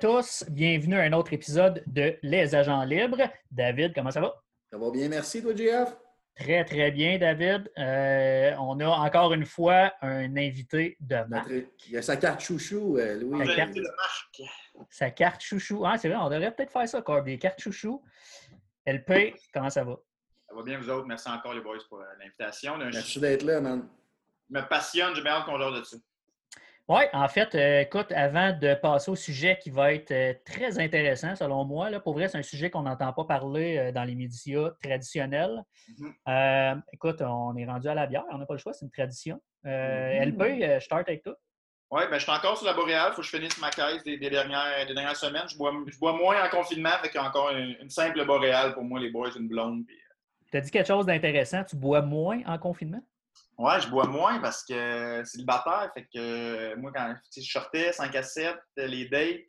Tous, bienvenue à un autre épisode de Les Agents Libres. David, comment ça va? Ça va bien, merci, toi, JF? Très, très bien, David. Euh, on a encore une fois un invité de marque. Il a sa carte chouchou, euh, Louis. Sa carte, sa carte chouchou. Ah, c'est vrai, on devrait peut-être faire ça, Corb. Des cartes chouchou. LP, comment ça va? Ça va bien, vous autres? Merci encore, les boys, pour euh, l'invitation. Merci d'être là, man. Je me passionne, j'ai bien hâte qu'on de dessus. Oui, en fait, euh, écoute, avant de passer au sujet qui va être euh, très intéressant, selon moi, là, pour vrai, c'est un sujet qu'on n'entend pas parler euh, dans les médias traditionnels. Mm-hmm. écoute, on est rendu à la bière, on n'a pas le choix, c'est une tradition. Elle peut, je start avec toi. Oui, ben, je suis encore sur la boréale. Il faut que je finisse ma caisse des, dernières, des dernières, semaines. Je bois, je bois, moins en confinement, avec encore une, simple boréale pour moi, les boys, une blonde. Tu as dit quelque chose d'intéressant. Tu bois moins en confinement? Ouais, je bois moins parce que c'est célibataire. Fait que moi, quand je sortais 5 à 7, les dates,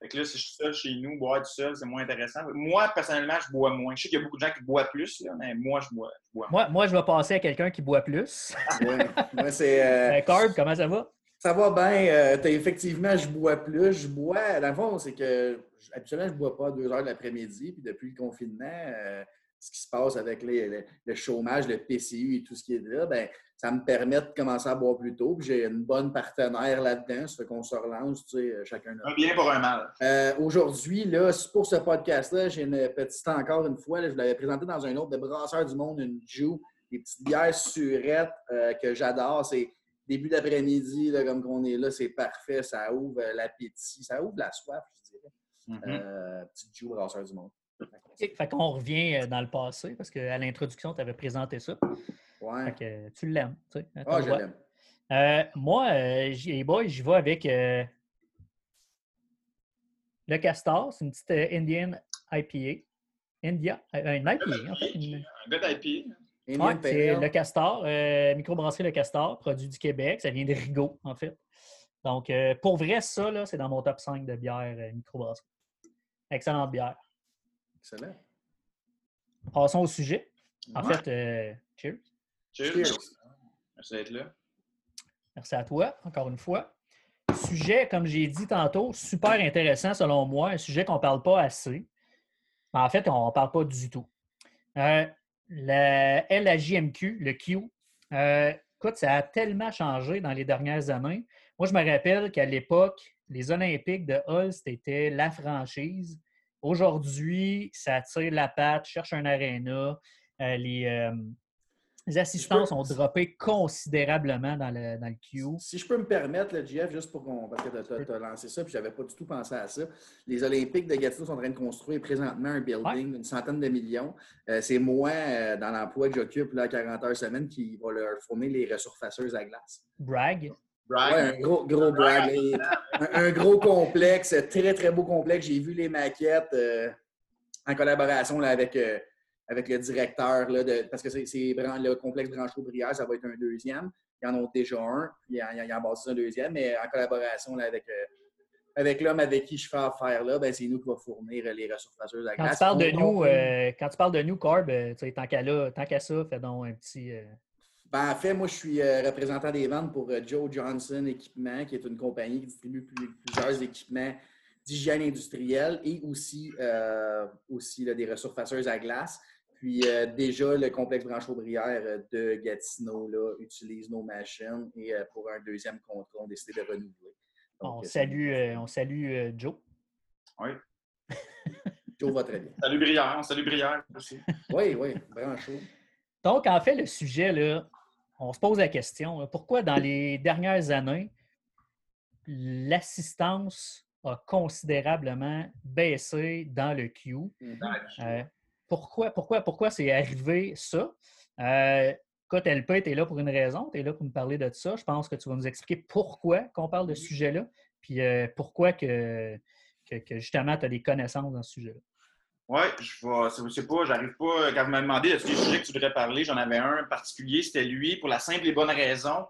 fait que là, si je suis seul chez nous, boire tout seul, c'est moins intéressant. Moi, personnellement, je bois moins. Je sais qu'il y a beaucoup de gens qui boivent plus, mais moi, je bois, moins. Moi, moi, je vais passer à quelqu'un qui boit plus. oui, moi, c'est. Euh... Carb, comment ça va? Ça va bien. Euh, effectivement, je bois plus. Je bois. Dans le fond, c'est que habituellement, je ne bois pas à 2 heures de l'après-midi. Puis depuis le confinement, euh, ce qui se passe avec les, le chômage, le PCU et tout ce qui est là, ben, ça me permet de commencer à boire plus tôt. J'ai une bonne partenaire là-dedans, ça fait qu'on se relance, tu sais, chacun Un bien pour un mal. Euh, Aujourd'hui, là, pour ce podcast-là, j'ai une petite, encore une fois, je vous l'avais présenté dans un autre de Brasseur du Monde, une Jew, des petites bières surettes euh, que j'adore. C'est début d'après-midi, comme qu'on est là, c'est parfait. Ça ouvre l'appétit, ça ouvre la soif, je dirais. Mm-hmm. Euh, petite Jew Brasseur du Monde. Fait qu'on revient euh, dans le passé, parce qu'à l'introduction, tu avais présenté ça. Ouais. que tu l'aimes. Tu sais, ah, je l'aime. Euh, moi, euh, j'y vais avec le Castor. C'est une petite Indian IPA. India, une IPA, en fait. Une... Un good IPA. Ouais, c'est le Castor, microbrasserie Le Castor, produit du Québec. Ça vient de Rigaud, en fait. Donc, pour vrai, ça, c'est dans mon top 5 de bière microbrasserie. Excellente bière. Excellent. Passons au sujet. En fait, euh, cheers. cheers. Merci d'être là. Merci à toi, encore une fois. Sujet, comme j'ai dit tantôt, super intéressant selon moi, un sujet qu'on ne parle pas assez. En fait, on ne parle pas du tout. Euh, la LAJMQ, le Q, euh, écoute, ça a tellement changé dans les dernières années. Moi, je me rappelle qu'à l'époque, les Olympiques de Hulst étaient la franchise. Aujourd'hui, ça tire la patte, cherche un aréna. Euh, les, euh, les, assistances ont droppé considérablement dans le, dans le queue. Si je peux me permettre, le Jeff, juste pour qu'on. Parce que tu as, lancé ça, puis je n'avais pas du tout pensé à ça. Les Olympiques de Gatineau sont en train de construire présentement un building d'une centaine de millions. Euh, c'est moi, dans l'emploi que j'occupe, à 40 heures semaine, qui va leur fournir les resurfaceuses à glace. Brag un gros, gros brag. un, gros complexe, très, très beau complexe. J'ai vu les maquettes euh, en collaboration là, avec, euh, avec le directeur, là, de, parce que c'est le complexe Branchot-Brière, ça va être un deuxième. Il y en a déjà un, puis il y en, a bâti un deuxième, mais en collaboration là, avec, euh, avec l'homme avec qui je fais affaire là, ben, c'est nous qui va fournir les ressourceuses à quand Tu parles de nous, quand tu parles de nous, Corb, tant qu'à ça, fais donc un petit. Ben, en fait, moi, je suis euh, représentant des ventes pour euh, Joe Johnson Équipement, qui est une compagnie qui distribue plusieurs équipements d'hygiène industrielle et aussi, euh, aussi des ressourceuses à glace. Puis déjà, le complexe Branche-Aubrière de Gatineau là, utilise nos machines et pour un deuxième contrat, on a décidé de renouveler. on, salue, on salue Joe. Oui. Joe va très bien. Salut Brière, on salue Brière aussi. oui, oui, Brancho. Donc, en fait, le sujet, là, on se pose la question, pourquoi dans les dernières années, l'assistance a considérablement baissé dans le Q? Euh, pourquoi pourquoi, pourquoi c'est arrivé ça? Euh, écoute, LP, tu es là pour une raison, tu es là pour nous parler de ça. Je pense que tu vas nous expliquer pourquoi qu'on parle de ce sujet-là, puis euh, pourquoi que, que, justement tu as des connaissances dans ce sujet-là. Oui, je vais, sais pas, j'arrive pas, quand vous m'avez demandé de ce sujet que tu voudrais parler, j'en avais un particulier, c'était lui, pour la simple et bonne raison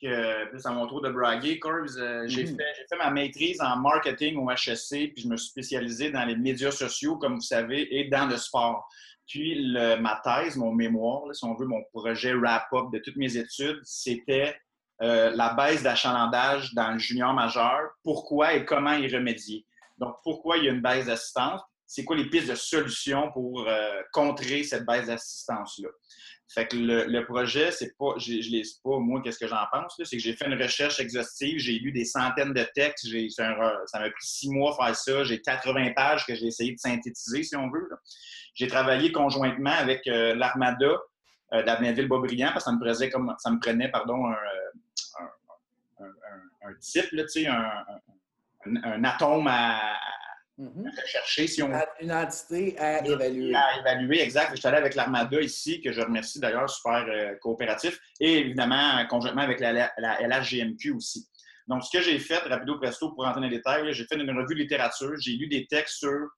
que, c'est à mon tour de braguer, Corbs, euh, j'ai mm-hmm. fait, fait, ma maîtrise en marketing au HSC, puis je me suis spécialisé dans les médias sociaux, comme vous savez, et dans le sport. Puis ma thèse, mon mémoire, si on veut, mon projet wrap-up de toutes mes études, c'était euh, la baisse d'achalandage dans le junior majeur, pourquoi et comment y remédier. Donc, pourquoi il y a une baisse d'assistance? C'est quoi les pistes de solutions pour euh, contrer cette baisse d'assistance-là? Fait que le, projet, c'est pas, je, ne lis pas moi qu'est-ce que j'en pense, c'est que j'ai fait une recherche exhaustive, j'ai lu des centaines de textes, ça m'a pris six mois faire ça, j'ai 80 pages que j'ai essayé de synthétiser, si on veut. J'ai travaillé conjointement avec euh, l'Armada euh, d'Abneville-Boisbriand, parce que ça me prenait, comme, ça me prenait pardon, un, un, un, type, là, un, atome à, Mhm. chercher si on. Une entité à évaluer. À évaluer, exact. Je suis allé avec l'Armada ici, que je remercie d'ailleurs, super euh, coopératif, et évidemment, conjointement avec la, la, LHGMQ aussi. Donc, ce que j'ai fait, rapido presto, pour rentrer dans les détails, j'ai fait une revue de littérature, j'ai lu des textes sur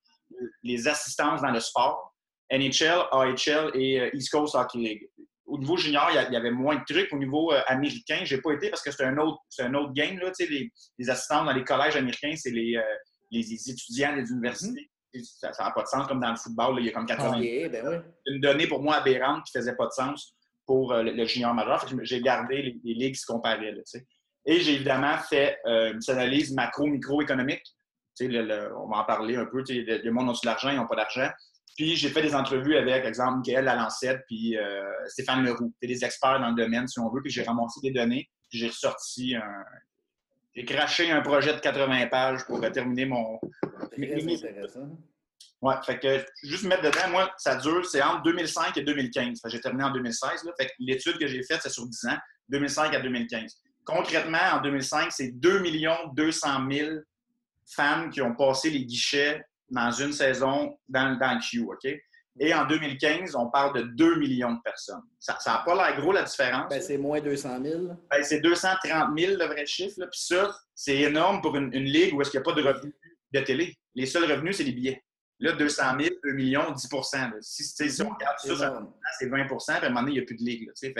les assistances dans le sport, NHL, AHL et euh, East Coast Hockey League. Au niveau junior, il y avait moins de trucs. Au niveau euh, américain, je n'ai pas été parce que c'est un autre, un autre game. Là, les, les assistances dans les collèges américains, c'est les, les étudiants des universités. Mhm. Ça n'a pas de sens comme dans le football, il y a comme 80. Ben Une donnée pour moi aberrante qui ne faisait pas de sens pour euh, le, junior majeur. J'ai gardé les, les, ligues qui se comparaient. Et j'ai évidemment fait euh, une analyse macro-microéconomique. on va en parler un peu. Le, monde a de l'argent, ils n'ont pas d'argent. Puis j'ai fait des entrevues avec, par exemple, Michael Lalancette puis euh, Stéphane Leroux. C'est des experts dans le domaine, si on veut. Puis j'ai ramassé des données. Puis j'ai ressorti un, j'ai craché un projet de 80 pages pour terminer mon. Très intéressant. Ouais, fait que juste mettre dedans, moi, ça dure, c'est entre 2005 et 2015. J'ai terminé en 2016. Là, fait que l'étude que j'ai faite, c'est sur 10 ans, 2005 à 2015. Concrètement, en 2005, c'est 2 200 000 fans qui ont passé les guichets dans une saison dans, dans le Q, OK? Et en 2015, on parle de 2 millions de personnes. Ça n'a pas l'air gros la différence. Ben, c'est moins 200 000. Ben, c'est 230 000 le vrai chiffre. Puis ça, c'est énorme pour une, ligue où est-ce qu'il n'y a pas de revenus de télé. Les seuls revenus, c'est les billets. Là, 200 000, 2 millions, 10 Si, si, on regarde ça, c'est 20 puis à un moment donné, il n'y a plus de ligue. fait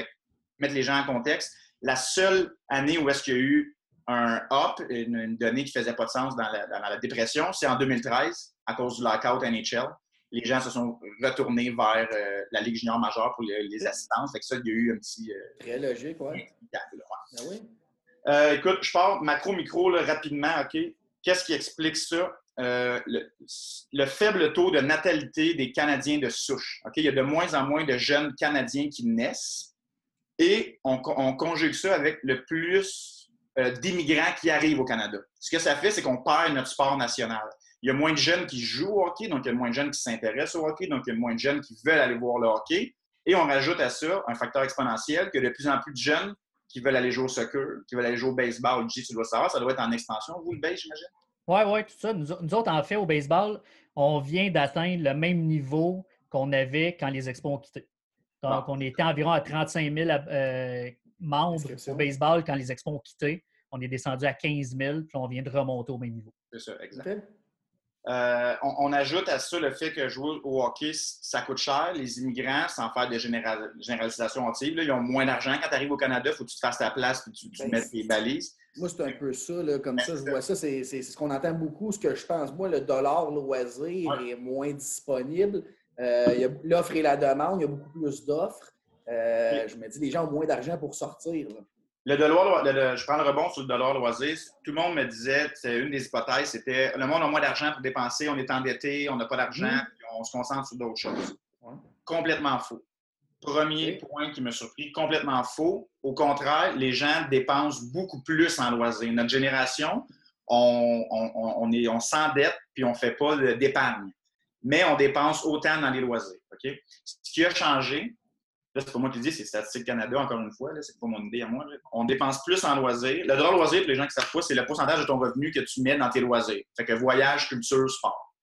mettre les gens en contexte. La seule année où est-ce qu'il y a eu un up, une, donnée qui ne faisait pas de sens dans la, dans la dépression, c'est en 2013, à cause du lockout NHL les gens se sont retournés vers euh, la Ligue junior majeure pour les, assistances. Fait que ça, il y a eu un petit. Euh, Très logique, oui. Ah oui? Euh, écoute, je pars macro-micro rapidement, OK? Qu'est-ce qui explique ça? Le, faible taux de natalité des Canadiens de souche. OK? Il y a de moins en moins de jeunes Canadiens qui naissent et on, on conjugue ça avec le plus d'immigrants qui arrivent au Canada. Ce que ça fait, c'est qu'on perd notre sport national il y a moins de jeunes qui jouent au hockey, donc il y a moins de jeunes qui s'intéressent au hockey, donc il y a moins de jeunes qui veulent aller voir le hockey. Et on rajoute à ça un facteur exponentiel que de plus en plus de jeunes qui veulent aller jouer au soccer, qui veulent aller jouer au baseball. J, tu dois savoir, ça doit être en expansion, vous, le base, j'imagine? Oui, oui, tout ça. Nous, autres, en fait, au baseball, on vient d'atteindre le même niveau qu'on avait quand les expos ont quitté. Donc, on était environ à 35 000 euh, membres au baseball quand les expos ont quitté. On est descendu à 15 000, puis on vient de remonter au même niveau. C'est ça, exact. Euh, on, ajoute à ça le fait que jouer au hockey, ça coûte cher. Les immigrants, sans faire de généralisation hâtive, ils ont moins d'argent. Quand tu arrives au Canada, il faut que tu te fasses ta place et tu, tu ben, mettes tes balises. Moi, c'est un peu ça. comme ça, je vois ça. C'est ce qu'on entend beaucoup. Ce que je pense, moi, le dollar loisir est moins disponible. Euh, l'offre et la demande, il y a beaucoup plus d'offres. Euh, je me dis, les gens ont moins d'argent pour sortir. Le je prends le rebond sur le dollar loisir. Tout le monde me disait, c'est une des hypothèses, c'était le monde a moins d'argent pour dépenser, on est endetté, on n'a pas d'argent, mmh. on se concentre sur d'autres choses. Complètement faux. Premier point qui me surpris, complètement faux. Au contraire, les gens dépensent beaucoup plus en loisirs. Notre génération, on, on s'endette puis on ne fait pas d'épargne. Mais on dépense autant dans les loisirs. Ce qui a changé, Là, c'est pas moi qui le dis, c'est Statistique Canada, encore une fois. C'est pas mon idée à moi. On dépense plus en loisirs. Le droit loisir, pour les gens qui savent pas, c'est le pourcentage de ton revenu que tu mets dans tes loisirs. Fait que voyage, culture, sport.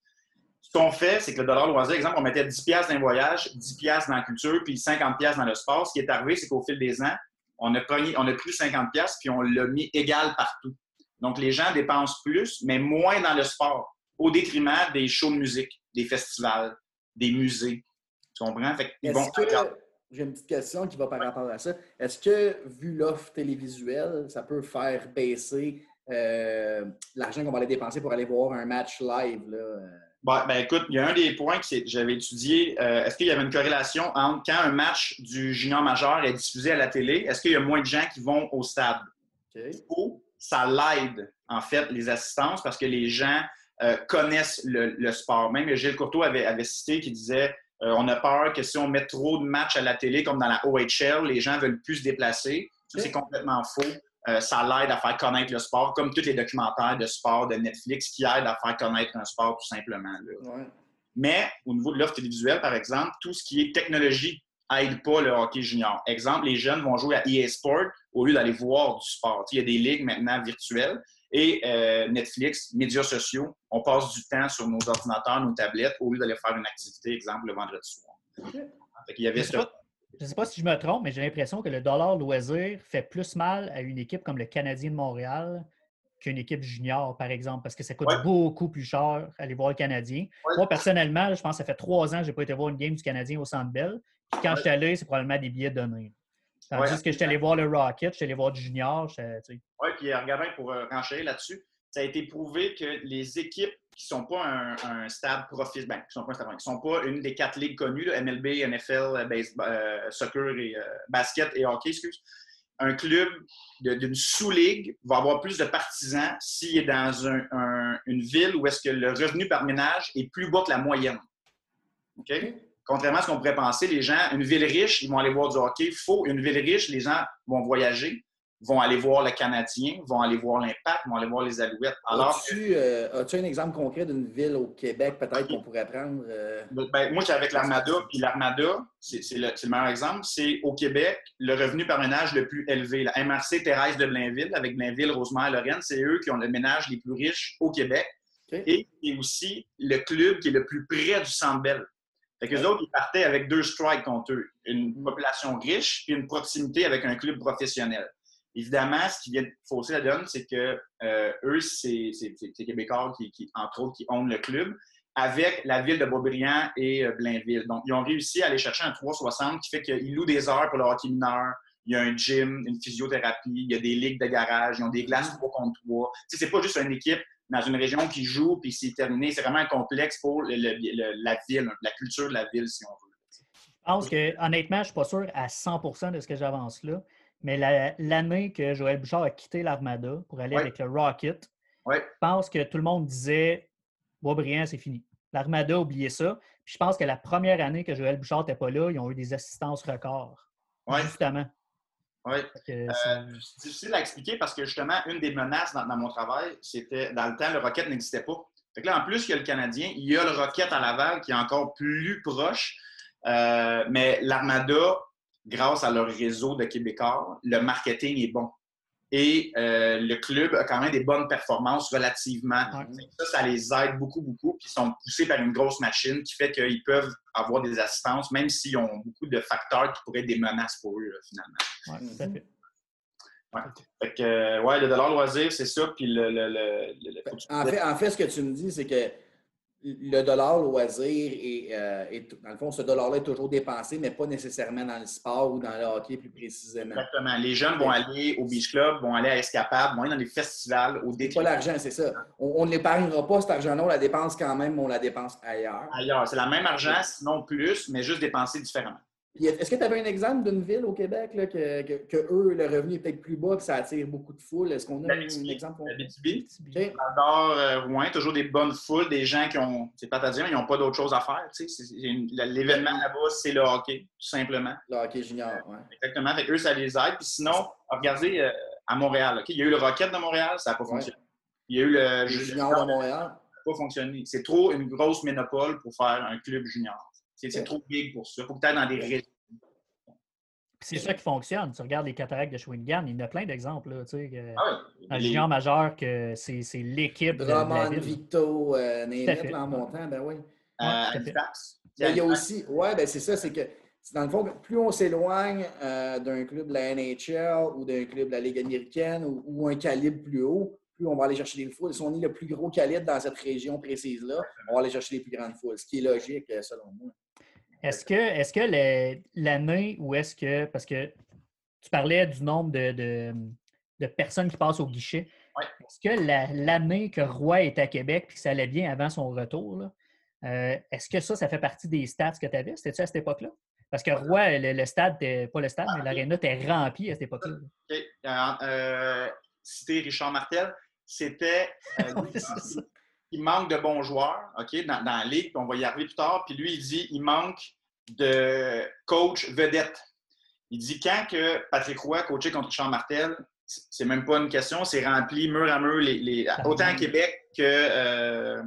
Ce qu'on fait, c'est que le dollar loisir, exemple, on mettait 10 dans le voyage, 10 dans la culture, puis 50 dans le sport. Ce qui est arrivé, c'est qu'au fil des ans, on a, pris, on a pris 50 puis on l'a mis égal partout. Donc, les gens dépensent plus, mais moins dans le sport, au détriment des shows de musique, des festivals, des musées. Tu comprends? Fait j'ai une petite question qui va par rapport à ça. Est-ce que, vu l'offre télévisuelle, ça peut faire baisser euh, l'argent qu'on va aller dépenser pour aller voir un match live? Là? Ben, ben, écoute, il y a un des points que j'avais étudié. euh, est-ce qu'il y avait une corrélation entre quand un match du junior majeur est diffusé à la télé, est-ce qu'il y a moins de gens qui vont au stade? Ou ça l'aide, en fait, les assistances parce que les gens euh, connaissent le, le sport. Même Gilles Courteau avait, avait cité qui disait euh, on a peur que si on met trop de matchs à la télé, comme dans la OHL, les gens veulent plus se déplacer. C'est complètement faux. Euh, ça l'aide à faire connaître le sport, comme tous les documentaires de sport de Netflix qui aident à faire connaître un sport tout simplement. là. Mais au niveau de l'offre télévisuelle, par exemple, tout ce qui est technologie aide pas le hockey junior. Exemple, les jeunes vont jouer à EA Sport au lieu d'aller voir du sport. Il y a des ligues maintenant virtuelles et euh, Netflix, médias sociaux, on passe du temps sur nos ordinateurs, nos tablettes au lieu d'aller faire une activité, exemple, le vendredi soir. Qu'il y avait Je sais ne sais pas si je me trompe, mais j'ai l'impression que le dollar loisir fait plus mal à une équipe comme le Canadien de Montréal qu'une équipe junior, par exemple, parce que ça coûte Ouais. beaucoup plus cher aller voir le Canadien. Ouais. Moi, personnellement, je pense que ça fait trois ans que je n'ai pas été voir une game du Canadien au Centre Bell. Puis quand Ouais. je suis allé, c'est probablement des billets donnés. Tandis Ouais. que je suis allé voir le Rocket, je suis allé voir du junior. j'étais-. Oui, puis euh, regardez, pour euh, renchérir là-dessus, ça a été prouvé que les équipes qui ne sont pas un, un stade profit, ben, qui sont pas un stade, qui sont pas une des quatre ligues connues, là, MLB, NFL, euh, baseball, euh, soccer et euh, basket et hockey, excuse, un club d'une sous-ligue va avoir plus de partisans s'il est dans un- un- une ville où est-ce que le revenu par ménage est plus bas que la moyenne. OK? Contrairement à ce qu'on pourrait penser, les gens, une ville riche, ils vont aller voir du hockey. Faux, une ville riche, les gens vont voyager, vont aller voir le Canadien, vont aller voir l'Impact, vont aller voir les Alouettes. Alors As-tu euh, as-tu un exemple concret d'une ville au Québec, peut-être, qu'on pourrait prendre? euh, ben, moi, j'étais avec l'Armada, puis l'Armada, c'est le, meilleur exemple, c'est au Québec, le revenu par ménage le plus élevé. La MRC Thérèse de Blainville, avec Blainville, Rosemère, Lorraine, c'est eux qui ont le ménage les plus riches au Québec. Et c'est aussi le club qui est le plus près du Centre Bell. Fait que les autres, ils partaient avec deux strikes contre eux. Une population riche puis une proximité avec un club professionnel. Évidemment, ce qui vient de fausser la donne, c'est que euh, eux, c'est c'est Québécois qui, entre autres, qui ont le club avec la ville de Beaubriand et euh, Blainville. Donc, ils ont réussi à aller chercher un 360 qui fait qu'ils louent des heures pour le hockey mineur. Il y a un gym, une physiothérapie, il y a des ligues de garage, ils ont des glaces 3 contre 3. Tu c'est pas juste une équipe dans une région qui joue puis c'est terminé. C'est vraiment un complexe pour le- le- le- la ville, la culture de la ville, si on veut. Je pense que, honnêtement, je ne suis pas sûr à 100% de ce que j'avance là, mais la- l'année que Joël Bouchard a quitté l'Armada pour aller Ouais. avec le Rocket, Ouais. je pense que tout le monde disait Boisbriand, c'est fini. L'Armada, oubliez ça. Puis je pense que la première année que Joël Bouchard n'était pas là, ils ont eu des assistances records. Ouais. Justement. Que Euh, c'est- c'est difficile à expliquer parce que justement, une des menaces dans, dans mon travail, c'était dans le temps, le Rocket n'existait pas. Fait que là, en plus, il y a le Canadien, il y a le Rocket à Laval qui est encore plus proche. Euh, mais l'Armada, grâce à leur réseau de Québécois, le marketing est bon. Et euh, le club a quand même des bonnes performances relativement. Ouais. Ça, ça les aide beaucoup, beaucoup. Puis ils sont poussés par une grosse machine qui fait qu'ils peuvent avoir des assistances, même s'ils ont beaucoup de facteurs qui pourraient être des menaces pour eux, finalement. ouais, tout à Mhm. fait. Fait que, euh, ouais, le dollar loisir, c'est ça. Puis le. le, le, En fait, en fait, ce que tu me dis, c'est que le dollar loisir est, euh, est- dans le fond, ce dollar-là est toujours dépensé, mais pas nécessairement dans le sport ou dans le hockey plus précisément. Exactement. Les jeunes vont aller au Beach Club, vont aller à Escapade, vont aller dans les festivals, au C'est déclin. pas l'argent, c'est ça. On ne l'épargnera pas, cet argent-là, on la dépense quand même, mais on la dépense ailleurs. ailleurs. C'est le même argent, sinon plus, mais juste dépensé différemment. Est-ce que tu avais un exemple d'une ville au Québec là, que, que, que eux, le revenu est peut-être plus bas et ça attire beaucoup de foule? Est-ce qu'on a un, exemple? La BTB, OK. J'adore euh, toujours des bonnes foules, des gens qui ont, c'est pas à dire, ils n'ont pas d'autre chose à faire. L'événement là-bas, c'est le hockey, tout simplement. Le hockey junior, ouais. Exactement. Fait que eux, ça les aide. Puis sinon, regardez euh, à Montréal. ok, Il y a eu le Rocket de Montréal, ça n'a pas Ouais. fonctionné. Il y a eu le junior de Montréal. ça n'a pas fonctionné. C'est trop une grosse ménopole pour faire un club junior. C'est trop big pour ça. Il faut que tu ailles dans des régions. C'est ça qui fonctionne. Tu regardes les cataractes de Shawinigan, il y en a plein d'exemples. Là, tu sais, que- Ah oui. Les- junior majeur, que c'est c'est l'équipe de, de la Drummond, ville. Victo, euh, là, en montant, ben oui. euh, Ouais, il y a aussi, ouais, ben c'est ça, c'est que c'est dans le fond, plus on s'éloigne euh, d'un club de la NHL ou d'un club de la Ligue américaine ou, ou un calibre plus haut, plus on va aller chercher des foules. Si on est le plus gros calibre dans cette région précise-là, on va aller chercher les plus grandes foules, ce qui est logique euh, selon moi. Est-ce que, est que l'année ou est-ce que, parce que tu parlais du nombre de, de- de personnes qui passent au guichet, Ouais. est-ce que la- l'année que Roy est à Québec puis que ça allait bien avant son retour, Euh, est-ce que ça, ça fait partie des stats que tu avais? C'était-tu à cette époque-là? Parce que Roy, le, stade, pas le stade, mais l'aréna était rempli à cette époque-là. OK. Euh, citer Richard Martel, c'était. il manque de bons joueurs OK, dans, dans la ligue, on va y arriver plus tard. Puis lui, il dit il manque de coach vedette. Il dit quand que Patrick Roy coachait contre Richard Martel, c'est même pas une question, c'est rempli mur à mur, les, autant à Québec que euh,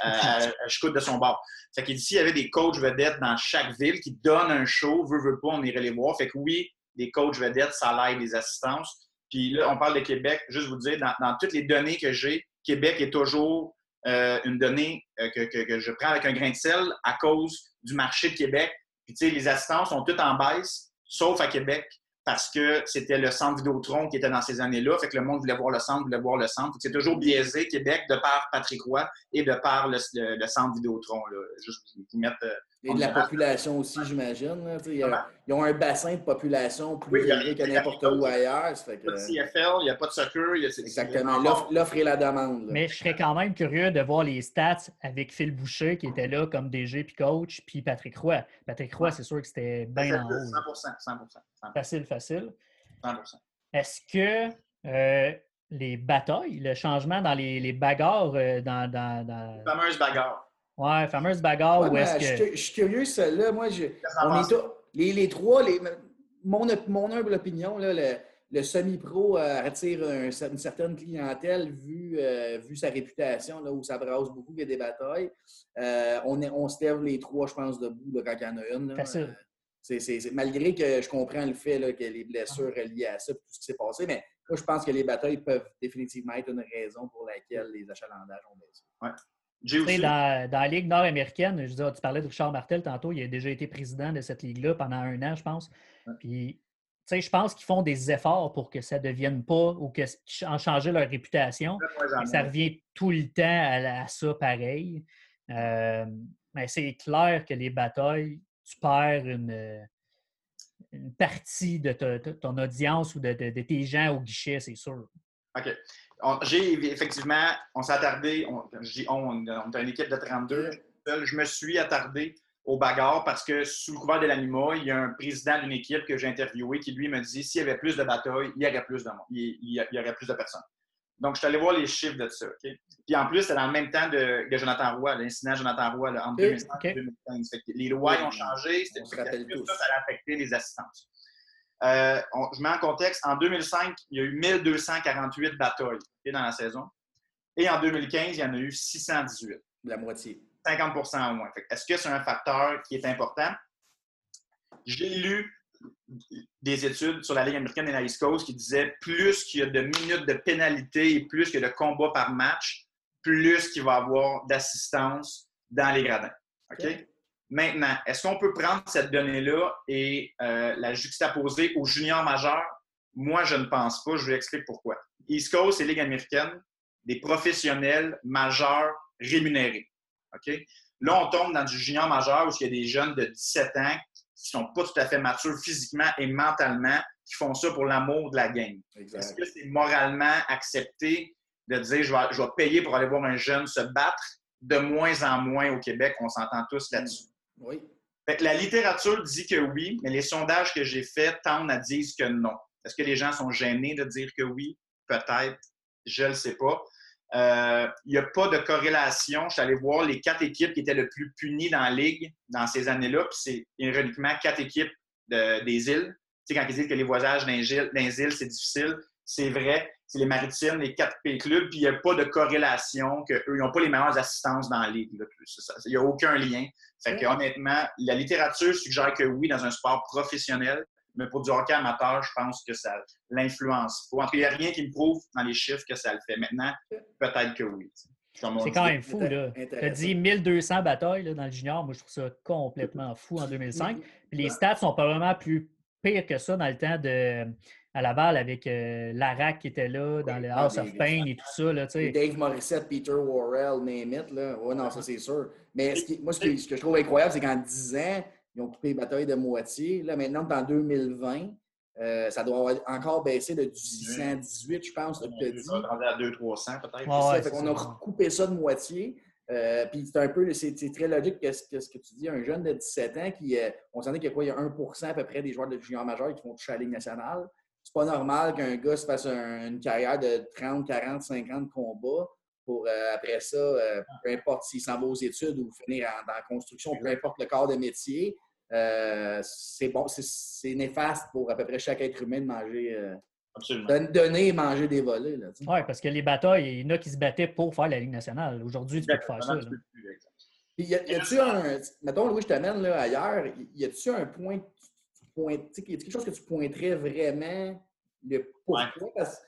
à, de son bord. Fait qu'il dit s'il y avait des coachs vedettes dans chaque ville qui donnent un show, veut, veut pas, on irait les voir. Fait que oui, des coachs vedettes, ça l'aide des assistances. Puis là, on parle de Québec. Juste vous dire, dans, toutes les données que j'ai, Québec est toujours euh, une donnée euh, que, que, je prends avec un grain de sel à cause du marché de Québec. Puis tu sais, les assistances sont toutes en baisse, sauf à Québec parce que c'était le centre Vidéotron qui était dans ces années-là. Fait que le monde voulait voir le centre, voulait voir le centre. C'est toujours biaisé, Québec, de par Patrick Roy et de par le, centre Vidéotron. Là. Juste vous mettre. Et de la population aussi, j'imagine. Ils ont un bassin de population plus élevé que n'importe où ailleurs. Il n'y a pas de CFL, il n'y a pas de soccer. Exactement, l'offre et la demande. Mais je serais quand même curieux de voir les stats avec Phil Boucher qui était là comme DG puis coach, puis Patrick Roy. Patrick Roy, c'est sûr que c'était bien en haut. 100 100 Facile, facile. 100 Est-ce que euh, les batailles, le changement dans les, bagarres, euh, dans, dans, dans... Les fameuses bagarres. Ouais, fameuse bagarre où est-ce que. Je, suis curieux, celle-là. Moi, je, on est les, les, trois, les, mon, mon humble opinion, là, le, le semi-pro euh, attire une certaine clientèle vu, euh, vu sa réputation, là, où ça brasse beaucoup, il y a des batailles. Euh, on, est, on se lève les trois, je pense, debout là, quand il y en a une. Facile. C'est, malgré que je comprends le fait là, que les blessures liées à ça, tout ce qui s'est passé, mais moi, je pense que les batailles peuvent définitivement être une raison pour laquelle les achalandages ont baissé. Ouais. Dans, dans, la Ligue nord-américaine, je tu parlais de Richard Martel tantôt, il a déjà été président de cette ligue-là pendant un an, je pense. Puis, je pense qu'ils font des efforts pour que ça ne devienne pas ou que en changer leur réputation. ça revient tout le temps à, ça pareil. Euh, mais c'est clair que les batailles, tu perds une, une partie de, ton audience ou de, de, tes gens au guichet, c'est sûr. OK j'ai effectivement, on s'est attardé, on, je dis on, on est une équipe de 32. Je me suis attardé au bagarre parce que sous le couvert de l'anima, il y a un président d'une équipe que j'ai interviewé qui lui me dit s'il y avait plus de batailles, il y aurait plus de monde, il, y aurait plus de personnes. Donc, je suis allé voir les chiffres de ça. Puis en plus, c'est dans le même temps de, Jonathan Roy, l'incident Jonathan Roy en 2005 2015. les lois ont changé, c'était ça, ça a affecté les assistances. Euh, je mets en contexte, en 2005, il y a eu 1248 batailles dans la saison. Et en 2015, il y en a eu 618. La moitié. 50% au moins. Est-ce que c'est un facteur qui est important? J'ai lu des études sur la Ligue américaine et la East Coast qui disaient plus qu'il y a de minutes de pénalité et plus qu'il y a de combats par match, plus qu'il va y avoir d'assistance dans les gradins. OK? Maintenant, est-ce qu'on peut prendre cette donnée-là et euh, la juxtaposer aux juniors majeurs? Moi, je ne pense pas. Je vous explique pourquoi. East Coast et Ligue américaine, des professionnels majeurs rémunérés. OK? Là, on tombe dans du junior majeur où il y a des jeunes de 17 ans qui ne sont pas tout à fait matures physiquement et mentalement, qui font ça pour l'amour de la game. Est-ce que c'est moralement accepté de dire je vais, je vais payer pour aller voir un jeune se battre? De moins en moins au Québec, on s'entend tous là-dessus. Oui. la littérature dit que oui, mais les sondages que j'ai faits tendent à dire que non. Est-ce que les gens sont gênés de dire que oui? Peut-être. Je ne le sais pas. Euh, il n'y a pas de corrélation. Je suis allé voir les quatre équipes qui étaient le plus punies dans la Ligue dans ces années-là. C'est ironiquement quatre équipes des îles. Tu sais, quand ils disent que les voyages dans les îles, c'est difficile, c'est vrai. C'est les maritimes, les quatre pays clubs, puis il n'y a pas de corrélation qu'eux, ils n'ont pas les meilleures assistances dans la Ligue. Il n'y a aucun lien. Fait que, honnêtement, la littérature suggère que oui, dans un sport professionnel, mais pour du hockey amateur, je pense que ça l'influence pas. il n'y a rien qui me prouve dans les chiffres que ça le fait. Maintenant, peut-être que oui. C'est quand même fou, là. Tu as dit 1200 batailles dans le junior. Moi, je trouve ça complètement fou en 2005. Puis les stats sont probablement plus pires que ça dans le temps de à Laval avec euh, Larac qui était là dans le House of Pain et tout ça. Là, Dave Morissette, Peter Worrell, name it. Là. Ouais, non, ça c'est sûr. Mais moi, ce, que je trouve incroyable, c'est qu'en 10 ans, ils ont coupé les batailles de moitié. Là, maintenant, en 2020, euh, ça doit encore baisser de 18, je pense, que tu as dit. On à 200-300 peut-être. on a coupé ça de moitié. Euh, puis c'est un peu, c'est très logique que, ce que ce que tu dis, un jeune de 17 ans qui, euh, on s'en est qu'il y a quoi, il y a 1% à peu près des joueurs de junior majeur qui vont toucher à la Ligue nationale. C'est pas normal qu'un gars se fasse un- une carrière de 30, 40, 50 combats pour euh, après ça, euh, peu importe s'il s'en va aux études ou finir en- dans la construction, peu importe le corps de métier, euh, c'est bon, c'est- néfaste pour à peu près chaque être humain de manger, Absolument. de donner et manger des volets. Oui, parce que les batailles, il y en a qui se battaient pour faire la Ligue nationale. Aujourd'hui, tu peux faire ça. Puis y a-tu un. Mettons, Louis, je t'amène là, ailleurs. Y a-tu un point que pointes. Y a quelque chose que tu pointerais vraiment le pourquoi? Parce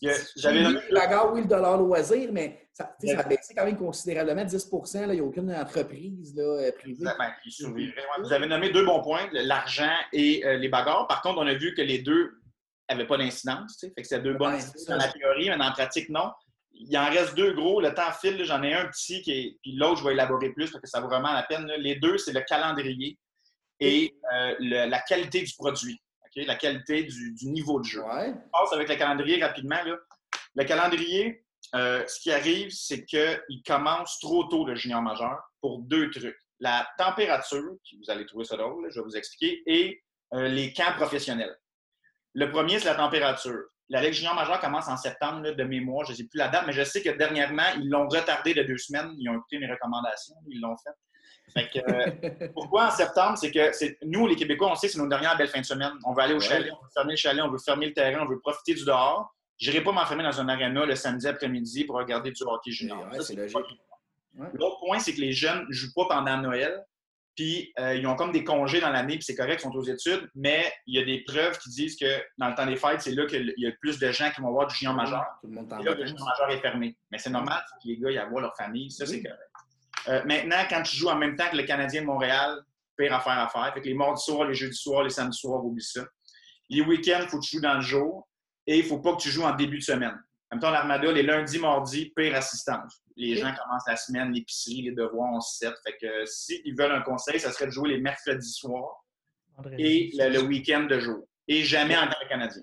que J'avais la oui, le dollar loisir, mais ça, sais, ça a baissé quand même considérablement 10% Il n'y a aucune entreprise là, euh, privée. Ben. Ouais. Vous avez nommé deux bons points, l'argent et euh, les bagarres. Par contre, on a vu que les deux n'avaient pas d'incidence. Fait que c'est deux bonnes Ouais, c'est dans la théorie, mais dans la pratique, non. Il en reste deux gros. Le temps file. là. J'en ai un petit qui est. Puis l'autre, je vais élaborer plus parce que ça vaut vraiment la peine. là. Les deux, c'est le calendrier et euh, le- la qualité du produit. La qualité du, du niveau de jeu. Ouais. Je passe avec le calendrier rapidement. Là. Le calendrier, euh, ce qui arrive, c'est qu'il commence trop tôt le junior majeur pour deux trucs. La température, qui vous allez trouver ça drôle, là, je vais vous expliquer, et euh, les camps professionnels. Le premier, c'est la température. La Ligue junior majeure commence en septembre, là, de mémoire. Je ne sais plus la date, mais je sais que dernièrement, ils l'ont retardé de deux semaines. Ils ont écouté mes recommandations, ils l'ont fait. Fait que, euh, pourquoi en septembre? C'est que nous, les Québécois, on sait que c'est nos dernières belles fins de semaine. On veut aller au Ouais. chalet, on veut fermer le chalet, on veut fermer le terrain, on veut profiter du dehors. Je n'irai pas m'enfermer dans un aréna le samedi après-midi pour regarder du hockey junior. Ouais, Ça, c'est pas- logique. Ouais. L'autre point, c'est que les jeunes ne jouent pas pendant Noël. Puis euh, ils ont comme des congés dans l'année, puis c'est correct, ils sont aux études, mais il y a des preuves qui disent que dans le temps des fêtes, c'est là qu'il y a le plus de gens qui vont voir du junior majeur. Tout le monde Et là, le junior majeur est fermé. Mais c'est normal, que les gars y avoir leur famille. Ça, c'est correct. Euh, maintenant, quand tu joues en même temps que le Canadien de Montréal, pire affaire à faire. Fait que les mardis soirs, les jeudis soirs, les samedis soirs, oublie ça. Les week-ends, il faut que tu joues dans le jour et il ne faut pas que tu joues en début de semaine. En même temps, l'Armada, les lundis, mardis, pire assistance. Les gens commencent la semaine, l'épicerie, les devoirs, on se set. Fait que euh, s'ils veulent un conseil, ça serait de jouer les mercredis soirs et le, le week-end de jour. Et jamais en tant que Canadien.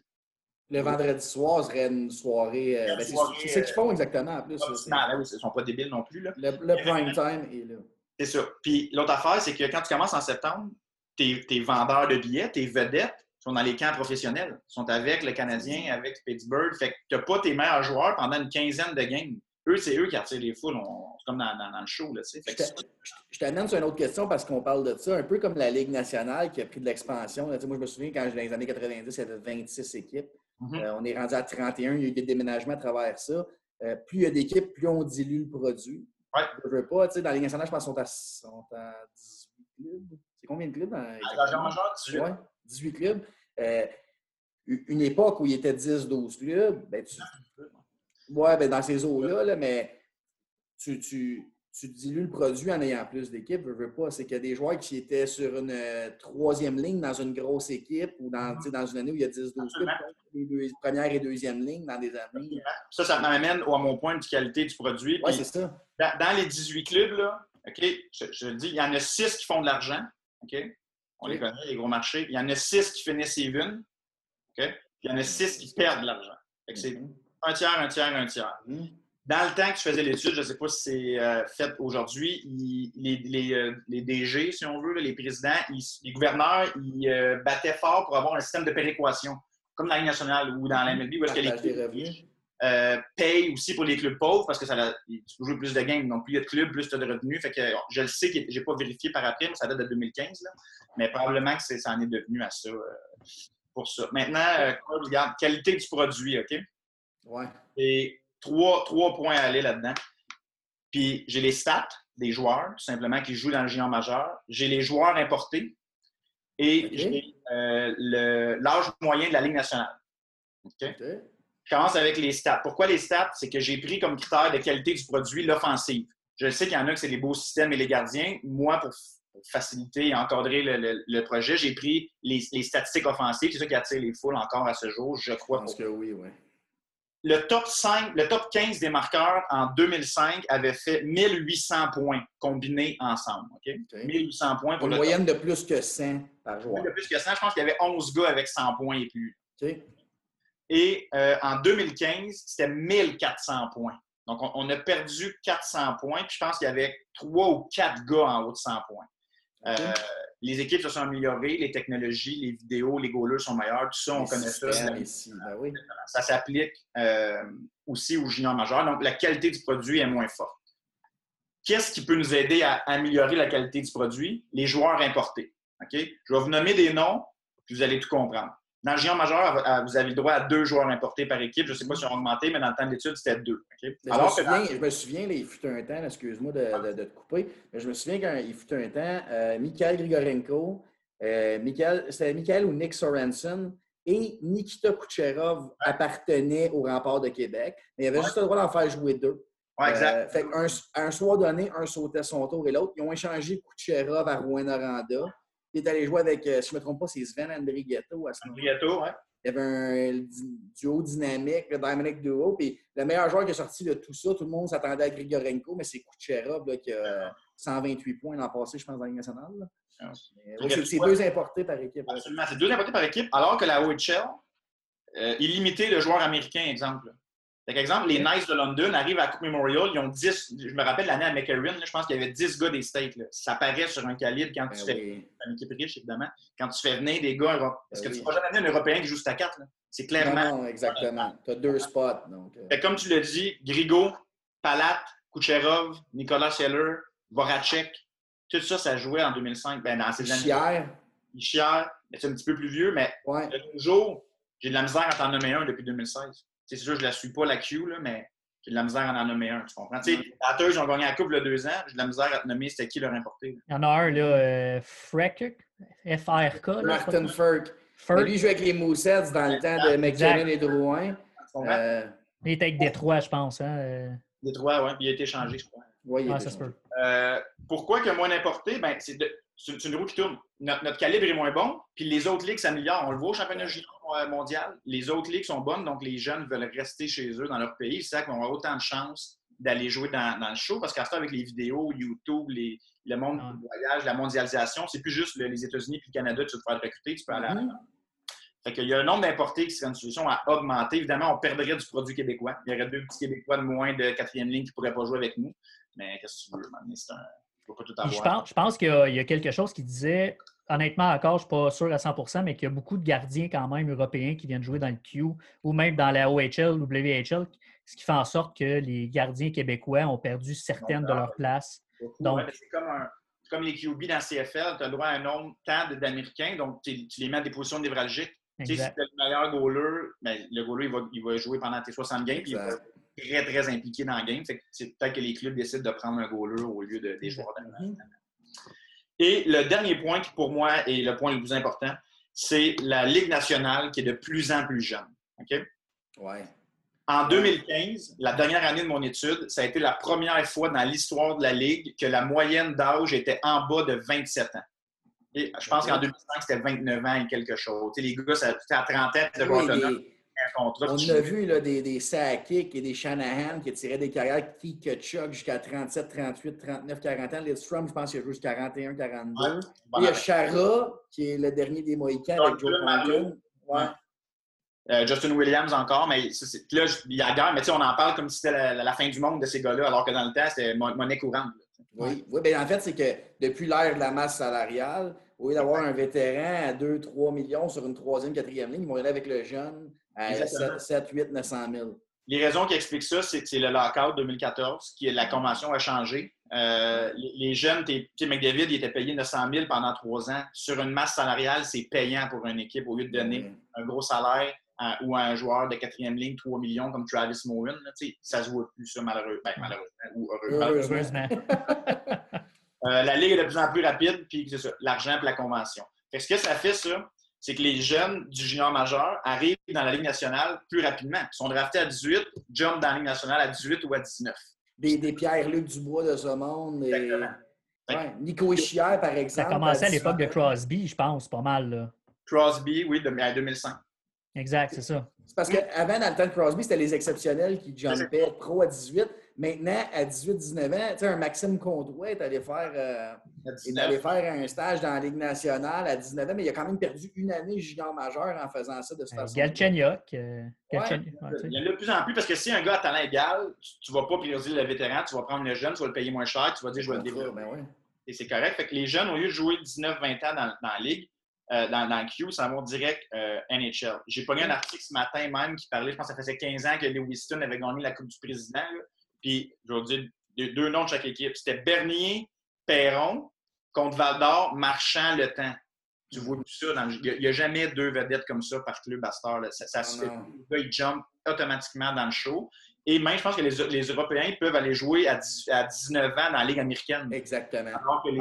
Le vendredi soir serait une soirée. euh, ben, c'est ce qu'ils font exactement en plus. là, hein, oui, ils ne sont pas débiles non plus. Là. Le, le prime time est là. C'est ça. Puis l'autre affaire, c'est que quand tu commences en septembre, tes, tes vendeurs de billets, tes vedettes sont dans les camps professionnels. Ils sont avec le Canadien, avec Pittsburgh. Fait que tu n'as pas tes meilleurs joueurs pendant une quinzaine de games. Eux, c'est eux qui attirent les foules. On- C'est comme dans, dans- dans le show. Là, tu sais. fait Je que t'a- je t'amène sur une autre question parce qu'on parle de ça, un peu comme la Ligue nationale qui a pris de l'expansion. Moi, je me souviens quand dans les années 90, il y avait 26 équipes. Mhm. Euh, on est rendu à 31, il y a eu des déménagements à travers ça. Euh, plus il y a d'équipes, plus on dilue le produit. Ouais. Je veux pas, tu sais, dans Ligue nationale, je pense qu'ils sont à, sont à 18 clubs. C'est combien de clubs? Dans, Major, 18. Ouais, 18 clubs. Euh, une époque où il était 10-12 clubs, ben tu... Ouais, ben dans ces eaux-là, là, mais tu, tu, tu dilues le produit en ayant plus d'équipes, je veux pas. C'est qu'il y a des joueurs qui étaient sur une euh, troisième ligne dans une grosse équipe ou dans, dans une année où il y a 10-12 clubs, les première et deuxième ligne dans des années. Ça, ça m'amène à mon point de qualité du produit. Puis c'est ça. dans, dans les 18 clubs, là, OK, je, je le dis, il y en a 6 qui font de l'argent. OK? On les connaît, les gros marchés. Il y en a 6 qui finissent even. OK? Puis il y en a 6 qui perdent de l'argent. C'est Mhm. un tiers, un tiers, un tiers. Mhm. Dans le temps que je faisais l'étude, je ne sais pas si c'est euh, fait aujourd'hui, les, les, euh, les DG, si on veut, les présidents, ils- les gouverneurs, ils euh, battaient fort pour avoir un système de péréquation, comme dans la Ligue nationale ou dans la MLB, où est-ce que les clubs euh, payent aussi pour les clubs pauvres parce que ça, la- tu peux jouer plus de games. Donc, plus il y a de clubs, plus tu as de revenus. Fait que, je le sais que j'ai pas vérifié par après, mais ça date de 2015. là. Mais probablement que ça en est devenu à ça pour ça. Maintenant, regarde, qualité du produit, OK? Ouais. Et trois, trois points à aller là-dedans. Puis j'ai les stats des joueurs, tout simplement, qui jouent dans le junior majeur. J'ai les joueurs importés et j'ai euh, l'âge moyen de la Ligue nationale. OK? OK. Je commence avec les stats. Pourquoi les stats? C'est que j'ai pris comme critère de qualité du produit l'offensive. Je sais qu'il y en a que c'est les beaux systèmes et les gardiens. Moi, pour, pour faciliter et encadrer le, le- le projet, j'ai pris les, les statistiques offensives. C'est ça qui attire les foules encore à ce jour, je Je crois. pense que oui, oui. Le top 5, le top 15 des marqueurs en 2005 avait fait 1800 points combinés ensemble. OK? OK. 1800 points pour Une le moyenne de plus que 100 par joueur. De plus que ça, je pense qu'il y avait 11 gars avec 100 points et plus. Et euh, en 2015, c'était 1400 points. Donc, on, on a perdu 400 points, puis je pense qu'il y avait trois ou quatre gars en haut de 100 points. Euh, les équipes se sont améliorées, les technologies, les vidéos, les goalers sont meilleurs, tout ça, on Les connaît ça. ici, ben oui. Ça s'applique euh, aussi aux juniors majeurs. Donc, la qualité du produit est moins forte. Qu'est-ce qui peut nous aider à améliorer la qualité du produit? Les joueurs importés. Je vais vous nommer des noms, puis vous allez tout comprendre. Dans le junior majeur, vous avez le droit à deux joueurs importés par équipe. Je ne sais pas si on a augmenté, mais dans le temps d'études, c'était deux. Alors je, me souviens, je me souviens, là, il fut un temps, excuse-moi de, de- de te couper, mais je me souviens qu'il fut un temps, euh, Mikhail Grigorenko, euh, c'était Mikhail ou Nick Sorensen et Nikita Kucherov appartenaient au rempart de Québec, mais il avait Ouais. juste le droit d'en faire jouer deux. Ouais, exact. Euh, fait qu'un- un soir donné, un sautait son tour et l'autre. Ils ont échangé Kucherov à Rouen-Noranda. Il est allé jouer avec, euh, si je ne me trompe pas, c'est Sven Andrighetto à ce moment Andrietto, ouais. il y avait un duo dynamique, le Dynamic Duo. Puis le meilleur joueur qui est sorti de tout ça, tout le monde s'attendait à Grigorenko, mais c'est Kucherov là, qui a euh, 128 points l'an passé, je pense, dans la Ligue nationale. Ah. C'est deux importés par équipe. là. Absolument. C'est deux importés par équipe, alors que la OHL, euh, il limitait le joueur américain, exemple. Fait exemple, les Knights de London arrivent à Coupe Memorial, ils ont 10, je me rappelle l'année à McCarran, là, je pense qu'il y avait 10 gars des States. là. Ça paraît sur un calibre quand Ben tu fais oui. une équipe riche, évidemment, quand tu fais venir des gars européens. Parce que Ben tu oui. ne vas jamais amener un Européen qui joue ta carte. C'est clairement. Non, non, exactement. Tu as deux spots. Donc, euh, Fait comme tu l'as dit, Grigo, Palat, Kucherov, Nicolas Seller, Voracek, tout ça, ça jouait en 2005. Ben, dans ces années. Chier, Ischier, c'est un petit peu plus vieux, mais ouais. de nos jours, j'ai de la misère à t'en nommer un depuis 2016. C'est sûr, je ne la suis pas, la Q, là, mais j'ai de la misère à en nommer un, tu comprends? Tu sais, les Batters, ils ont gagné la Coupe il y a deux ans, j'ai de la misère à te nommer c'était qui leur importé. Il y en a un, là, euh, Freck, F-R-K. Martin Ferk. Lui, il jouait avec les Moussets dans le temps de McKinnon et Drouin. Euh, Il était avec Détroit, je pense. Hein? euh. Détroit, ouais, puis il a été changé, je crois. Ouais, était ça se peut. Euh, pourquoi que moins importé? Ben, c'est de- c'est une, c'est roue qui tourne. Notre, notre calibre est moins bon, puis les autres ligues s'améliorent. On le voit au championnat euh, mondial. Les autres ligues sont bonnes, donc les jeunes veulent rester chez eux dans leur pays. Savent qu'ils vont avoir autant de chances d'aller jouer dans, dans le show parce qu'à ce temps, avec les vidéos, YouTube, les, le monde du voyage, la mondialisation, c'est plus juste le- les États-Unis puis le Canada, tu vas te faire recruter, tu peux aller à Mhm. Fait qu'il y a un nombre d'importés qui serait une solution à augmenter. Évidemment, on perdrait du produit québécois. Il y aurait deux petits Québécois de moins de quatrième ligne qui ne pourraient pas jouer avec nous. Mais qu'est-ce que tu veux? C'est un... Je ne peux pas tout Puis Je avoir. pense, je pense qu'il y, a- il y a quelque chose qui disait, honnêtement encore, je ne suis pas sûr à 100% mais qu'il y a beaucoup de gardiens quand même européens qui viennent jouer dans le Q ou même dans la OHL, WHL, ce qui fait en sorte que les gardiens québécois ont perdu certaines de leurs places. Donc- c'est comme, un- comme les QB dans CFL, tu as le droit à un nombre tant de- d'Américains, donc tu les mets à des positions névralgiques. Tu sais, si tu le meilleur goaler, ben, le goaler, il va, il va jouer pendant tes 60 games, puis il va très, très impliqué dans le game. C'est peut-être que les clubs décident de prendre un goaler au lieu de, des joueurs d'Amérique. Et le dernier point qui, pour moi, est le point le plus important, c'est la Ligue nationale qui est de plus en plus jeune. OK? Ouais. En 2015, la dernière année de mon étude, ça a été la première fois dans l'histoire de la Ligue que la moyenne d'âge était en bas de 27 ans. Et je pense qu'en 2005, c'était 29 ans et quelque chose. Les gars, ça, c'était à 30 ans, Oui, des- un contrat. on a vu là, des, des Sakic et des Shanahan qui tiraient des carrières qui Kachuk jusqu'à 37, 38, 39, 40 ans. Lidstrom, je pense qu'il a joué jusqu'à 41, 42. Ouais. Puis il y a Chara, qui est le dernier des Mohicans avec Joe. Ouais. Euh, Justin Williams encore, mais ça, là, il y a la guerre, mais tu sais, on en parle comme si c'était la, la- la fin du monde de ces gars-là, alors que dans le temps, c'était mon- monnaie courante. là. Oui, oui ben en fait, c'est que depuis l'ère de la masse salariale, au lieu d'avoir un vétéran à 2, 3 millions sur une troisième, quatrième ligne, ils vont aller avec le jeune à Exactement. 7, 7 8, 900 000. Les raisons qui expliquent ça, c'est c'est le lockout 2014, qui est la convention a changé. Euh, les, les jeunes, tu sais, McDavid, il était payé 900 000 pendant trois ans. Sur une masse salariale, c'est payant pour une équipe au lieu de donner un gros salaire à- ou à un joueur de quatrième ligne 3 millions comme Travis sais, ça se voit plus, ça, malheureux, ben, malheureusement. Ou heureusement. Heureusement. Euh, la ligue est de plus en plus rapide, puis c'est ça, l'argent et la convention. Fait que ce que ça fait, ça, c'est que les jeunes du junior majeur arrivent dans la Ligue nationale plus rapidement. Ils sont draftés à 18, jump dans la Ligue nationale à 18 ou à 19. Des, des Pierre-Luc Dubois de ce monde. Et... Exactement. Ouais. Nico Chière, par Ça exemple. commençait à l'époque de 18 ans. Crosby, je pense, pas mal. Là. Crosby, oui, de, à 2005. Exact, c'est ça. C'est parce qu'avant, dans le temps de Crosby, c'était les exceptionnels qui jumpaient pro à 18. Maintenant, à 18-19 ans, tu sais, un Maxime Comtois est allé faire, euh, est allé faire un stage dans la Ligue nationale à 19 ans, mais il a quand même perdu une année junior majeur en faisant ça de cette Euh, façon. Galchenyuk. euh, Galchenyuk, ouais. Il y en a de plus en plus parce que si un gars a talent égal, tu ne vas pas prioriser le vétéran, tu vas prendre le jeune, tu vas le payer moins cher, tu vas dire je vais le développer. Ben ouais. Et c'est correct. Fait que les jeunes, au lieu de jouer 19-20 ans dans, dans la ligue, euh, dans, dans le Q, ça va direct euh, NHL. J'ai pogné un article ce matin même qui parlait, je pense que ça faisait 15 ans que Lewiston avait gagné la Coupe du Président. là. Puis, je vais vous dire deux, deux noms de chaque équipe. C'était Bernier, Perron contre Val d'Or, Marchand, Le Temps. Tu vois tout ça. dans le- Il n'y a, jamais deux vedettes comme ça par club à heure, là. Ça, ça se Non, fait. non. Le gars, il jump automatiquement dans le show. Et même, je pense que les, les Européens peuvent aller jouer à, 10 à 19 ans dans la Ligue américaine. Exactement. Alors que les,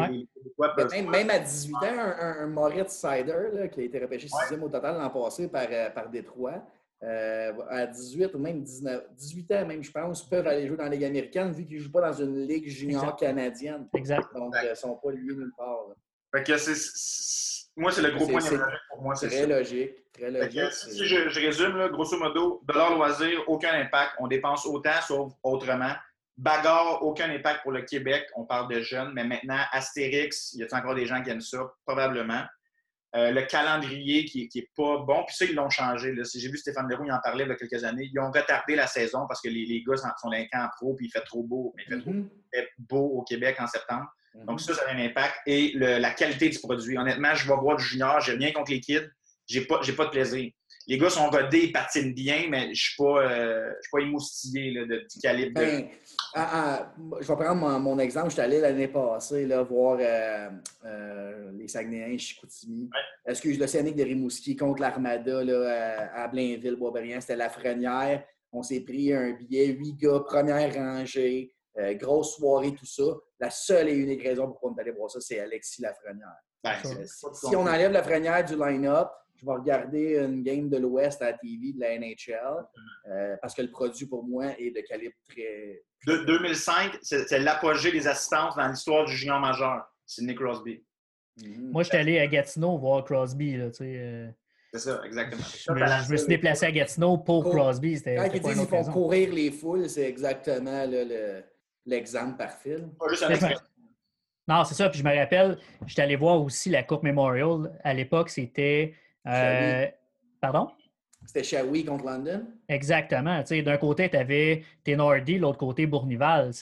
Ouais. peuvent Même, même à 18 ans, un, un, Moritz Sider, là, qui a été repêché sixième au total l'an passé par, euh, par Détroit, euh, à 18 ou même 19, 18 ans, même, je pense, peuvent aller jouer dans la Ligue américaine vu qu'ils ne jouent pas dans une Ligue junior Exact. canadienne. Exact. Donc, Exact. ils ne sont pas liés nulle part. là. Fait que moi, c'est le gros point névralgique pour moi, c'est Très ça. logique. Très logique. que, si je, je résume, là, grosso modo, dollar loisir, aucun impact. On dépense autant, sauf autrement. Bagarre, aucun impact pour le Québec. On parle de jeunes, mais maintenant, Astérix, y a encore des gens qui aiment ça? Probablement. Euh, le calendrier qui n'est pas bon. Puis ça, ils l'ont changé. J'ai vu Stéphane Leroux, il en parlait il y a quelques années. Ils ont retardé la saison parce que les, les gars sont, sont les camps pro, puis il fait trop beau. Mais il fait trop Mhm. beau au Québec en septembre. Mhm. Donc, ça, ça a un impact. Et le- la qualité du produit. Honnêtement, je vais voir du junior, j'ai rien contre les kids, j'ai pas, j'ai pas de plaisir. Les gars sont rodés, ils patinent bien, mais je suis pas, euh, je suis pas émoustillé là, de, du calibre. de- Ben, ah, ah, je vais prendre mon, mon exemple. Je suis allé l'année passée là, voir euh, euh, les Saguenayens Chicoutimi. Excuse, le Scénic de Rimouski contre l'Armada là, à, à Blainville, Boisbriand. C'était la Frenière. On s'est pris un billet, huit gars, première rangée, euh, grosse soirée, tout ça. La seule et unique raison pour pas aller voir ça, c'est Alexis Lafrenière. Ben, Si, si on enlève Lafrenière du line-up, je vais regarder une game de l'Ouest à la TV de la NHL euh, parce que le produit pour moi est de calibre très, De- 2005, c'est c'est l'apogée des assistances dans l'histoire du junior majeur. C'est Nick Crosby. Mhm. Moi, j'étais allé à Gatineau voir Crosby. Là, tu sais, euh, C'est ça, exactement. je, me, je me suis déplacé à Gatineau pour. Crosby. C'était Quand c'était ils disent qu'ils font courir les foules, c'est exactement là, le- l'exemple parfait. Pas juste un je. Non, c'est ça. Puis je me rappelle, j'étais allé voir aussi la Coupe Memorial. À l'époque, c'était. Euh, pardon? C'était Shawi contre London. Exactement. D'un côté, tu avais Thénardy, l'autre côté, Bournival.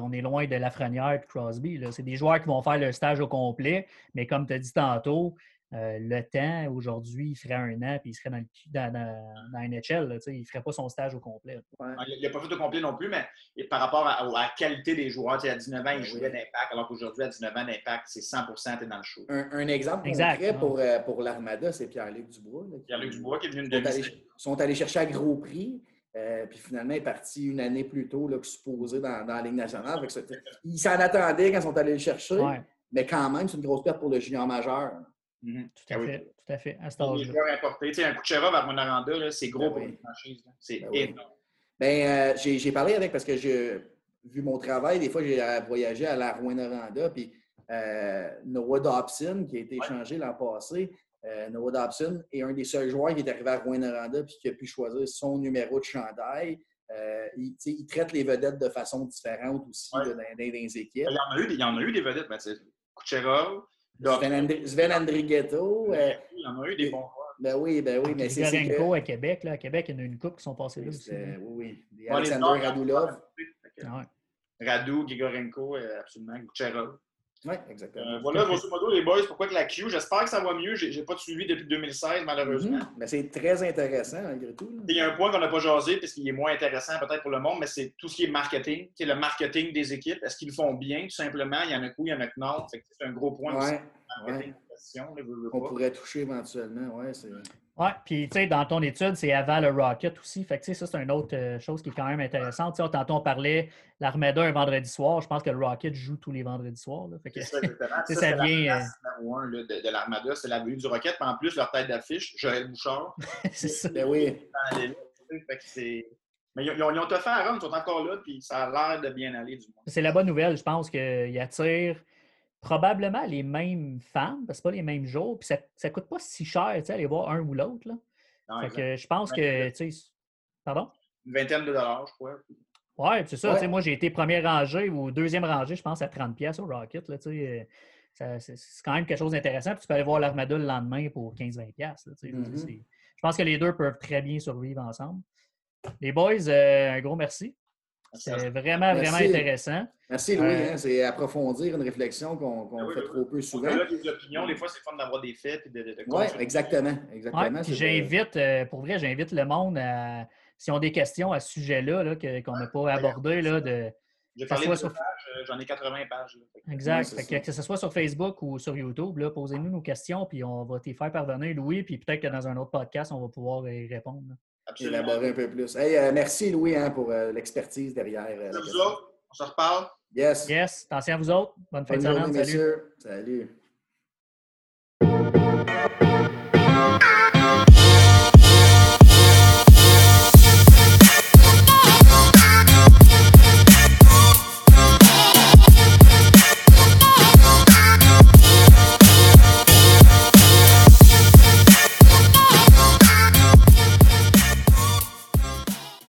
On est loin de Lafrenière et Crosby. C'est des joueurs qui vont faire le stage au complet, mais comme tu as dit tantôt, euh, le temps, aujourd'hui, il ferait un an puis il serait dans, le, dans, dans, dans la NHL. là, tu sais, il ne ferait pas son stage au complet. Ouais. Il n'a pas fait au complet non plus, mais par rapport à, à la qualité des joueurs, à 19 ans, il jouait d'impact, alors qu'aujourd'hui, à 19 ans, d'impact, c'est 100 tu es dans le show. Un, un exemple Exact, concret ouais. pour, euh, pour l'Armada, c'est Pierre-Luc Dubois. là, qui- Pierre-Luc Dubois qui est venu sont de allés, sont allés chercher à gros prix. euh, puis finalement, il est parti une année plus tôt là, que supposé dans, dans la Ligue nationale. Fait que c'était- ils s'en attendaient quand ils sont allés le chercher, Ouais, mais quand même, c'est une grosse perte pour le junior majeur. Mhm. tout à Ah oui. fait. Tout à fait. À cet joueurs importés. Tu sais, un Kucherov à là, c'est gros Ben pour oui. une franchise. C'est Ben énorme. Ben, euh, j'ai j'ai parlé avec parce que j'ai vu mon travail. Des fois, j'ai voyagé à la Rouen-Noranda. Puis euh, Noah Dobson, qui a été échangé l'an passé, euh, Noah Dobson est un des seuls joueurs qui est arrivé à Rouen-Noranda puis qui a pu choisir son numéro de chandail. Euh, il, traite les vedettes de façon différente aussi Ouais. là, dans, dans les équipes. Il y en a eu des, il y en a eu des vedettes. Ben, sais, Kucherov, Sven, Andri- Sven Andrighetto. euh, il y en a eu des bons joueurs. ben oui, ben oui, mais c'est que... à Québec. Là. À Québec, il y en a une coupe qui sont passées là aussi. Oui, oui. Alexander Radulov. Ah. Radou, Gigorenko, euh, absolument, Kucherov. Oui, exactement. Euh, voilà, grosso modo, les boys, pourquoi que la Q, j'espère que ça va mieux. J'ai pas de suivi depuis 2016, malheureusement. Mhm. Mais c'est très intéressant, malgré tout. Il y a un point qu'on n'a pas jasé, puisqu'il est moins intéressant peut-être pour le monde, mais c'est tout ce qui est marketing, qui est le marketing des équipes. Est-ce qu'ils le font bien, tout simplement? Il y en a coup, il y en a que non. C'est un gros point aussi. Marketing ouais. question, là, pas. pourrait toucher éventuellement. Ouais, c'est... Oui, puis tu sais, dans ton étude, c'est avant le Rocket aussi. Fait que tu sais, ça, c'est une autre euh, chose qui est quand même intéressante. Tu sais, tantôt, on parlait l'Armada un vendredi soir. Je pense que le Rocket joue tous les vendredis soirs. là. Fait que- C'est ça, exactement. Ça, ça c'est la vient, place numéro un là, de, de l'Armada, c'est la venue du Rocket. Puis en plus, leur tête d'affiche, Joël Bouchard. c'est ça. Ben oui. fait que c'est- Mais ils ont, ils ont fait à Rome, ils sont encore là, puis ça a l'air de bien aller, du moins. C'est la bonne nouvelle. Je pense qu'il attire probablement les mêmes fans, parce que c'est pas les mêmes jours. Puis ça ne coûte pas si cher, tu sais, aller voir un ou l'autre. je pense que, pardon? Une vingtaine de dollars, je crois. Ouais, c'est ça. Ouais. Moi, j'ai été première rangée ou deuxième rangée, je pense, à 30$ pièces au Rocket. Là, euh, ça- c'est quand même quelque chose d'intéressant. Puis tu peux aller voir l'Armada le lendemain pour 15-20$. piastres, là, tu sais. Je veux dire, Mhm. c'est- Je pense que les deux peuvent très bien survivre ensemble. Les boys, euh, un gros merci. C'était vraiment, Merci. vraiment intéressant. Merci, Louis. Euh, hein, c'est approfondir une réflexion qu'on Ah oui, fait oui, trop peu souvent. Des opinions, des fois, c'est fun d'avoir des faits et de, de, de Oui, exactement. Ouais, exactement. c'est j'invite, euh, pour vrai, j'invite le monde à, s'ils ont des questions à ce sujet-là, là, qu'on n'a pas abordé, là, de, sur- euh, j'en ai 80 pages. là. Exact. C'est Fait que, que ce soit sur Facebook ou sur YouTube, posez-nous nos questions, puis on va t'y faire parvenir, Louis, puis peut-être que dans un autre podcast, on va pouvoir y répondre. Absolument. élaborer un peu plus. Hey, euh, merci, Louis, hein, pour euh, l'expertise derrière. euh, la Merci à vous autres. On se reparle. Yes. Yes, attention à vous autres. Bonne fin Bonne de semaine. Salut. Salut.